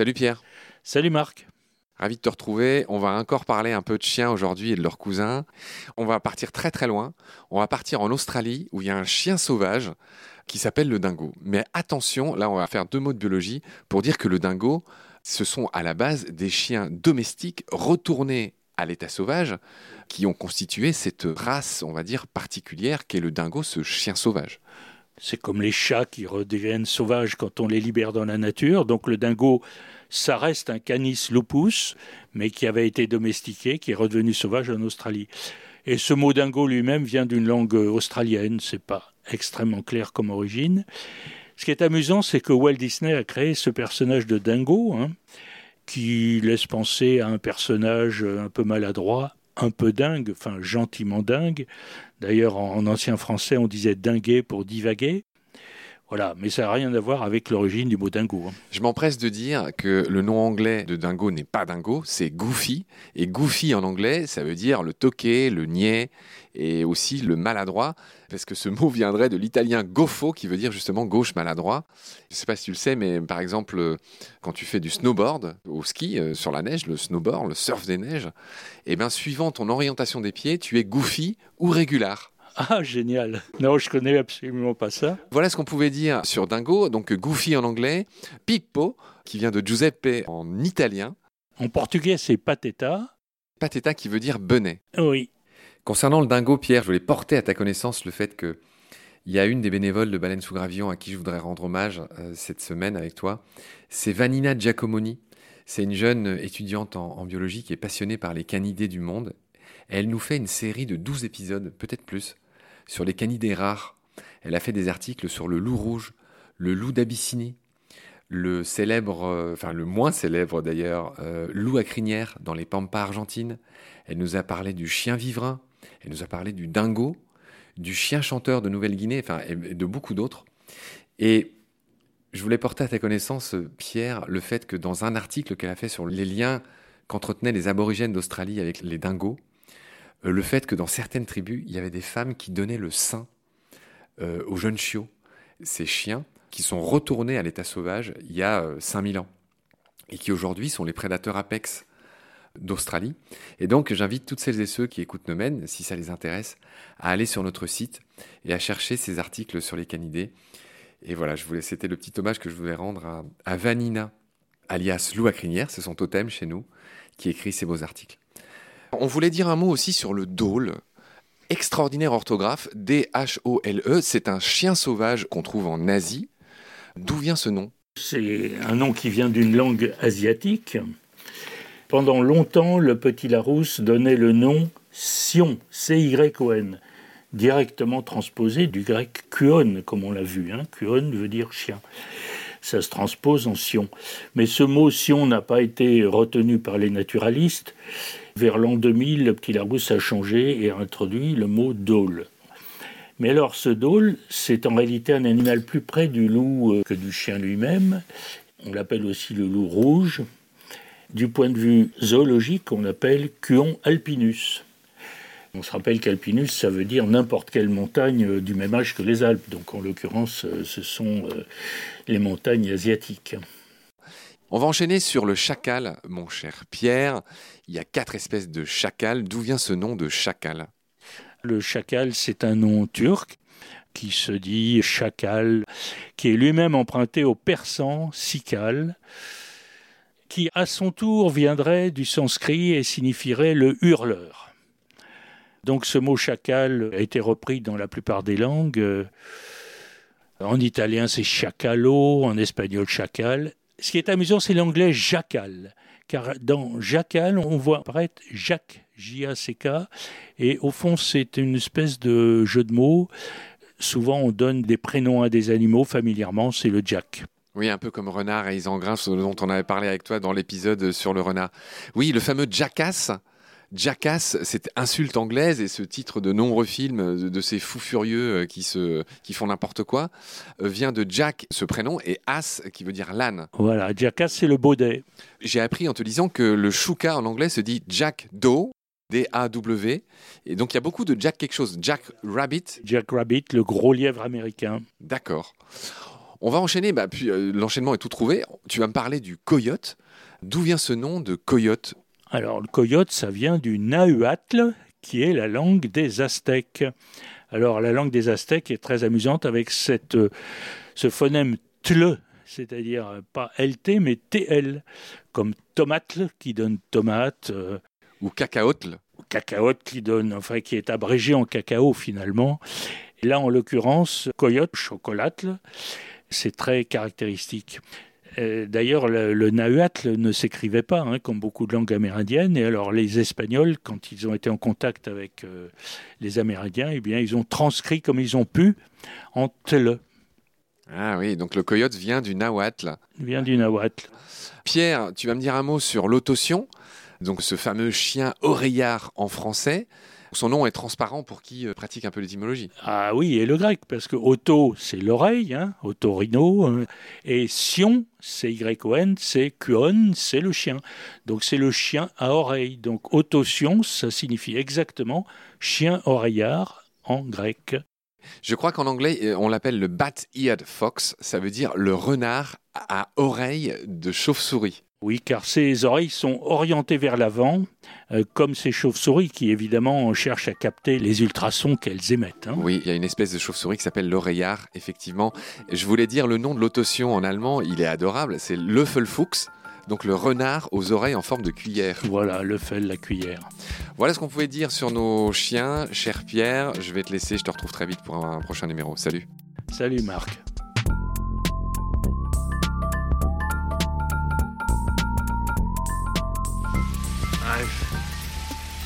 Salut Pierre. Salut Marc. Ravi de te retrouver. On va encore parler un peu de chiens aujourd'hui et de leurs cousins. On va partir très très loin. On va partir en Australie où il y a un chien sauvage qui s'appelle le dingo. Mais attention, là on va faire deux mots de biologie pour dire que le dingo, ce sont à la base des chiens domestiques retournés à l'état sauvage qui ont constitué cette race, on va dire, particulière qu'est le dingo, ce chien sauvage. C'est comme les chats qui redeviennent sauvages quand on les libère dans la nature. Donc le dingo, ça reste un canis lupus, mais qui avait été domestiqué, qui est redevenu sauvage en Australie. Et ce mot dingo lui-même vient d'une langue australienne, c'est pas extrêmement clair comme origine. Ce qui est amusant, c'est que Walt Disney a créé ce personnage de dingo, hein, qui laisse penser à un personnage un peu maladroit, un peu dingue, enfin gentiment dingue. D'ailleurs, en, ancien français, on disait dinguer pour divaguer. Voilà, mais ça n'a rien à voir avec l'origine du mot dingo. Hein. Je m'empresse de dire que le nom anglais de dingo n'est pas dingo, c'est goofy. Et goofy en anglais, ça veut dire le toqué, le niais et aussi le maladroit, parce que ce mot viendrait de l'italien goffo, qui veut dire justement gauche maladroit. Je ne sais pas si tu le sais, mais par exemple, quand tu fais du snowboard au ski, euh, sur la neige, le snowboard, le surf des neiges, et eh bien suivant ton orientation des pieds, tu es goofy ou régular. Ah, génial. Non, je connais absolument pas ça. Voilà ce qu'on pouvait dire sur Dingo. Donc, Goofy en anglais, Pippo, qui vient de Giuseppe en italien. En portugais, c'est Pateta. Pateta qui veut dire benet. Oui. Concernant le dingo, Pierre, je voulais porter à ta connaissance le fait que il y a une des bénévoles de Baleine sous Gravillon à qui je voudrais rendre hommage euh, cette semaine avec toi. C'est Vanina Giacomoni. C'est une jeune étudiante en, en, biologie qui est passionnée par les canidés du monde. Elle nous fait une série de 12 épisodes, peut-être plus, sur les canidés rares. Elle a fait des articles sur le loup rouge, le loup d'Abyssinie, le célèbre, euh, enfin le moins célèbre d'ailleurs, euh, loup à crinière dans les pampas argentines. Elle nous a parlé du chien vivrin, elle nous a parlé du dingo, du chien chanteur de Nouvelle-Guinée, enfin et de beaucoup d'autres. Et je voulais porter à ta connaissance, Pierre, le fait que dans un article qu'elle a fait sur les liens qu'entretenaient les aborigènes d'Australie avec les dingos, le fait que dans certaines tribus, il y avait des femmes qui donnaient le sein euh, aux jeunes chiots, ces chiens qui sont retournés à l'état sauvage il y a 5000 euh, ans et qui aujourd'hui sont les prédateurs apex d'Australie. Et donc j'invite toutes celles et ceux qui écoutent Nomen, si ça les intéresse, à aller sur notre site et à chercher ces articles sur les canidés. Et voilà, je voulais, c'était le petit hommage que je voulais rendre à, Vanina, alias Lou à crinière, c'est son totem chez nous, qui écrit ces beaux articles. On voulait dire un mot aussi sur le dôle. Extraordinaire orthographe, D-H-O-L-E, c'est un chien sauvage qu'on trouve en Asie. D'où vient ce nom? C'est un nom qui vient d'une langue asiatique. Pendant longtemps, le petit Larousse donnait le nom Sion, C-Y-O-N, directement transposé du grec kuon, comme on l'a vu. Hein. Kuon veut dire chien. Ça se transpose en Sion. Mais ce mot Sion n'a pas été retenu par les naturalistes. Vers l'an 2000, le petit Larousse a changé et a introduit le mot dôle. Mais alors, ce dôle, c'est en réalité un animal plus près du loup euh, que du chien lui-même. On l'appelle aussi le loup rouge. Du point de vue zoologique, on l'appelle Cuon alpinus. On se rappelle qu'alpinus, ça veut dire n'importe quelle montagne euh, du même âge que les Alpes. Donc en l'occurrence, euh, ce sont les montagnes asiatiques. On va enchaîner sur le chacal, mon cher Pierre. Il y a quatre espèces de chacal. D'où vient ce nom de chacal? Le chacal, c'est un nom turc qui se dit chacal, qui est lui-même emprunté au persan sikal, qui à son tour viendrait du sanskrit et signifierait le hurleur. Donc ce mot chacal a été repris dans la plupart des langues. En italien, c'est chacalo, en espagnol, chacal, ce qui est amusant, c'est l'anglais jacal. Car dans jacal, on voit apparaître Jacques, J-A-C-K, et au fond, c'est une espèce de jeu de mots. Souvent, on donne des prénoms à des animaux, familièrement, c'est le Jack. Oui, un peu comme renard et Isengrin, dont on avait parlé avec toi dans l'épisode sur le renard. Oui, le fameux jackass, Jackass, cette insulte anglaise et ce titre de nombreux films de, ces fous furieux euh, qui, se, qui font n'importe quoi, euh, vient de Jack, ce prénom, et Ass, qui veut dire l'âne. Voilà, Jackass, c'est le baudet. J'ai appris en te disant que le chouka en anglais se dit Jack Doe. D-A-W. Et donc il y a beaucoup de Jack quelque chose. Jack Rabbit. Jack Rabbit, le gros lièvre américain. D'accord. On va enchaîner, bah, puis euh, l'enchaînement est tout trouvé. Tu vas me parler du coyote. D'où vient ce nom de coyote Alors, le coyote, ça vient du nahuatl, qui est la langue des Aztèques. Alors, la langue des Aztèques est très amusante avec cette, euh, ce phonème tle, c'est-à-dire euh, pas LT, mais TL, comme tomatle qui donne tomate. ou cacaotle. Cacaote qui donne, enfin, qui est abrégé en cacao finalement. Et là, en l'occurrence, coyote, chocolatle, c'est très caractéristique. Euh, d'ailleurs, le, nahuatl ne s'écrivait pas, hein, comme beaucoup de langues amérindiennes. Et alors, les Espagnols, quand ils ont été en contact avec euh, les Amérindiens, eh bien, ils ont transcrit comme ils ont pu en tle. Ah oui, donc le coyote vient du nahuatl. Vient du nahuatl. Pierre, tu vas me dire un mot sur l'autotion, donc ce fameux chien oreillard en français. Son nom est transparent pour qui euh, pratique un peu l'étymologie. Ah oui, et le grec, parce que auto, c'est l'oreille, hein, otorino, hein, et sion, c'est y-o-n, c'est kuon, c'est le chien. Donc c'est le chien à oreille. Donc autosion, ça signifie exactement chien oreillard en grec. Je crois qu'en anglais, euh, on l'appelle le bat-eared fox, ça veut dire le renard à oreille de chauve-souris. Oui, car ses oreilles sont orientées vers l'avant, euh, comme ces chauves-souris qui évidemment cherchent à capter les ultrasons qu'elles émettent. Hein. Oui, il y a une espèce de chauve-souris qui s'appelle l'oreillard, effectivement. Je voulais dire le nom de l'autotion en allemand, il est adorable, c'est Löffelfuchs. Donc le renard aux oreilles en forme de cuillère. Voilà, le fel, la cuillère. Voilà ce qu'on pouvait dire sur nos chiens. Cher Pierre, je vais te laisser, je te retrouve très vite pour un prochain numéro. Salut. Salut Marc.